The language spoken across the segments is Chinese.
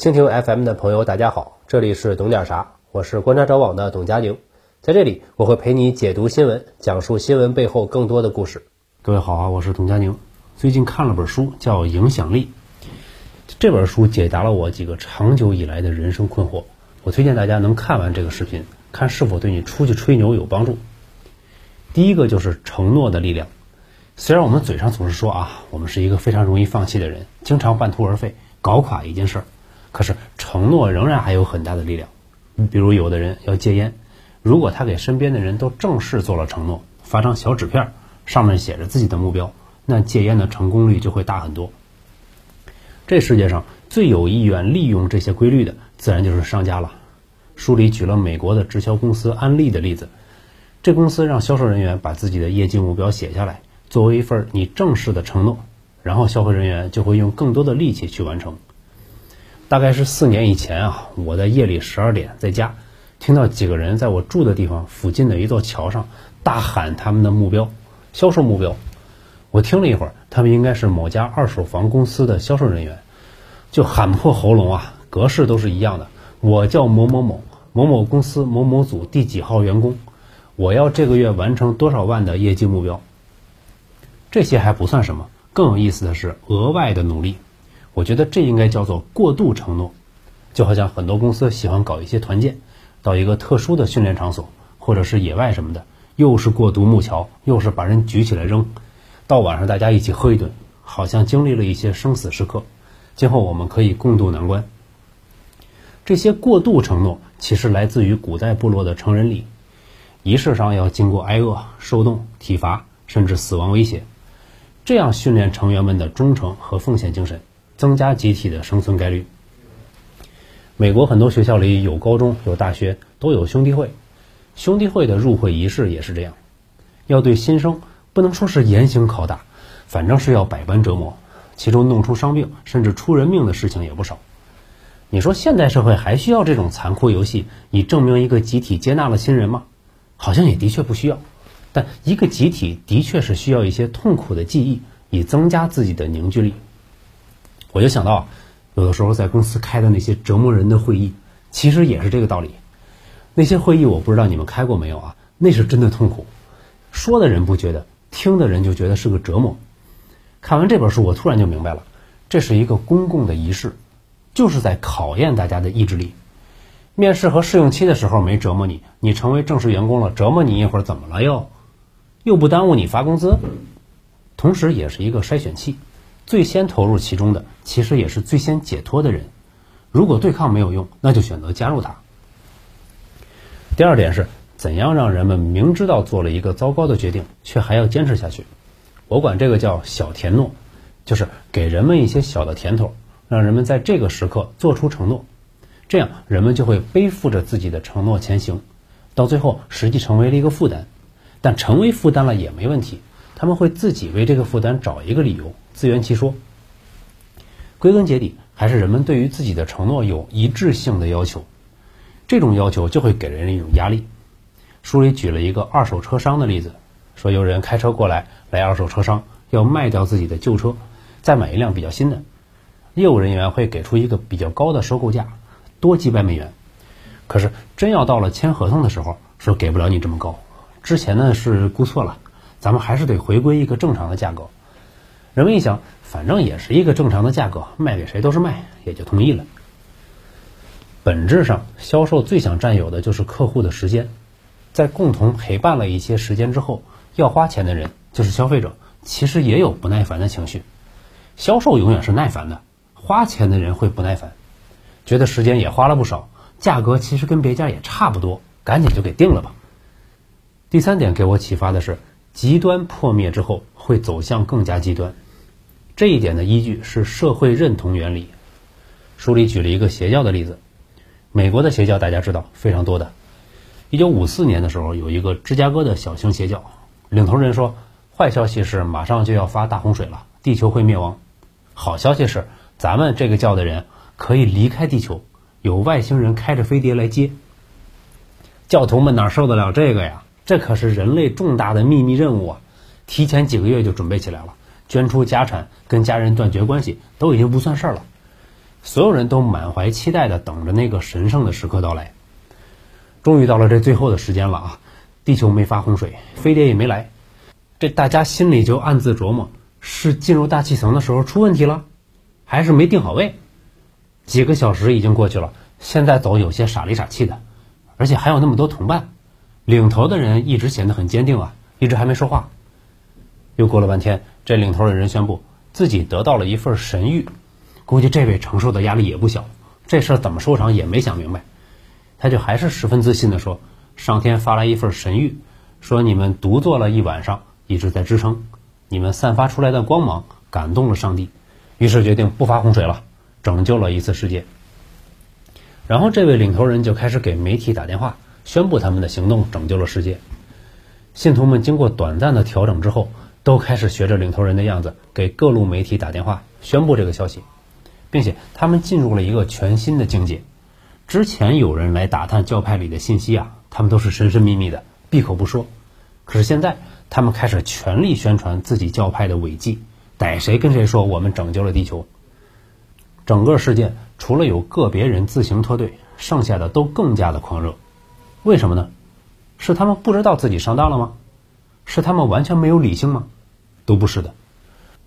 蜻蜓 FM 的朋友，大家好，这里是懂点啥，我是观察者网的董佳宁，在这里我会陪你解读新闻，讲述新闻背后更多的故事。各位好啊，我是董佳宁。最近看了本书，叫《影响力》，这本书解答了我几个长久以来的人生困惑。我推荐大家能看完这个视频，看是否对你出去吹牛有帮助。第一个就是承诺的力量。虽然我们嘴上总是说啊，我们是一个非常容易放弃的人，经常半途而废，搞垮一件事儿。可是承诺仍然还有很大的力量，比如有的人要戒烟，如果他给身边的人都正式做了承诺，发张小纸片，上面写着自己的目标，那戒烟的成功率就会大很多。这世界上最有意愿利用这些规律的，自然就是商家了。书里举了美国的直销公司安利的例子，这公司让销售人员把自己的业绩目标写下来，作为一份你正式的承诺，然后销售人员就会用更多的力气去完成。大概是四年以前啊，我在夜里十二点在家，听到几个人在我住的地方附近的一座桥上大喊他们的目标，销售目标。我听了一会儿，他们应该是某家二手房公司的销售人员，就喊破喉咙啊，格式都是一样的。我叫某某某，某某公司某某组第几号员工，我要这个月完成多少万的业绩目标。这些还不算什么，更有意思的是额外的努力。我觉得这应该叫做过度承诺，就好像很多公司喜欢搞一些团建，到一个特殊的训练场所，或者是野外什么的，又是过独木桥，又是把人举起来扔，到晚上大家一起喝一顿，好像经历了一些生死时刻，今后我们可以共度难关。这些过度承诺其实来自于古代部落的成人礼，仪式上要经过挨饿、受冻、体罚，甚至死亡威胁，这样训练成员们的忠诚和奉献精神。增加集体的生存概率。美国很多学校里有高中有大学都有兄弟会，兄弟会的入会仪式也是这样，要对新生不能说是严刑拷打，反正是要百般折磨，其中弄出伤病甚至出人命的事情也不少。你说现代社会还需要这种残酷游戏以证明一个集体接纳了新人吗？好像也的确不需要，但一个集体的确是需要一些痛苦的记忆以增加自己的凝聚力。我就想到，有的时候在公司开的那些折磨人的会议，其实也是这个道理。那些会议我不知道你们开过没有啊？那是真的痛苦，说的人不觉得，听的人就觉得是个折磨。看完这本书，我突然就明白了，这是一个公共的仪式，就是在考验大家的意志力。面试和试用期的时候没折磨你，你成为正式员工了，折磨你一会儿怎么了又？又不耽误你发工资，同时也是一个筛选器。最先投入其中的，其实也是最先解脱的人。如果对抗没有用，那就选择加入他。第二点是，怎样让人们明知道做了一个糟糕的决定，却还要坚持下去？我管这个叫小甜诺，就是给人们一些小的甜头，让人们在这个时刻做出承诺，这样人们就会背负着自己的承诺前行，到最后实际成为了一个负担。但成为负担了也没问题，他们会自己为这个负担找一个理由。自圆其说，归根结底还是人们对于自己的承诺有一致性的要求，这种要求就会给人一种压力。书里举了一个二手车商的例子，说有人开车过来，来二手车商要卖掉自己的旧车，再买一辆比较新的，业务人员会给出一个比较高的收购价，多几百美元。可是真要到了签合同的时候，说给不了你这么高，之前呢是估错了，咱们还是得回归一个正常的价格。人们一想，反正也是一个正常的价格，卖给谁都是卖，也就同意了。本质上，销售最想占有的就是客户的时间，在共同陪伴了一些时间之后，要花钱的人就是消费者，其实也有不耐烦的情绪。销售永远是耐烦的，花钱的人会不耐烦，觉得时间也花了不少，价格其实跟别家也差不多，赶紧就给定了吧。第三点给我启发的是。极端破灭之后会走向更加极端，这一点的依据是社会认同原理。书里举了一个邪教的例子，美国的邪教大家知道非常多的。一九五四年的时候，有一个芝加哥的小型邪教，领头人说，坏消息是马上就要发大洪水了，地球会灭亡；好消息是咱们这个教的人可以离开地球，有外星人开着飞碟来接。教徒们哪受得了这个呀？这可是人类重大的秘密任务啊！提前几个月就准备起来了，捐出家产，跟家人断绝关系，都已经不算事儿了。所有人都满怀期待的等着那个神圣的时刻到来。终于到了这最后的时间了啊！地球没发洪水，飞碟也没来，这大家心里就暗自琢磨：是进入大气层的时候出问题了，还是没定好位？几个小时已经过去了，现在走有些傻里傻气的，而且还有那么多同伴，领头的人一直显得很坚定啊，一直还没说话。又过了半天，这领头的人宣布自己得到了一份神谕，估计这位承受的压力也不小，这事儿怎么收场也没想明白。他就还是十分自信地说：“上天发来一份神谕，说你们独坐了一晚上，一直在支撑，你们散发出来的光芒感动了上帝，于是决定不发洪水了，拯救了一次世界。”然后这位领头人就开始给媒体打电话，宣布他们的行动拯救了世界。信徒们经过短暂的调整之后，都开始学着领头人的样子，给各路媒体打电话宣布这个消息，并且他们进入了一个全新的境界。之前有人来打探教派里的信息啊，他们都是神神秘秘的，闭口不说。可是现在，他们开始全力宣传自己教派的伟绩，逮谁跟谁说我们拯救了地球。整个事件除了有个别人自行脱队，剩下的都更加的狂热。为什么呢？是他们不知道自己上当了吗？是他们完全没有理性吗？都不是的。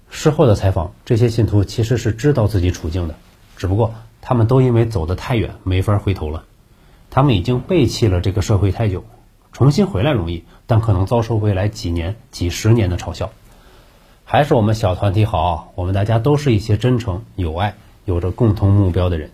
事后的采访，这些信徒其实是知道自己处境的，只不过。他们都因为走得太远，没法回头了。他们已经背弃了这个社会太久，重新回来容易，但可能遭受未来几年、几十年的嘲笑。还是我们小团体好，我们大家都是一些真诚、有爱、有着共同目标的人。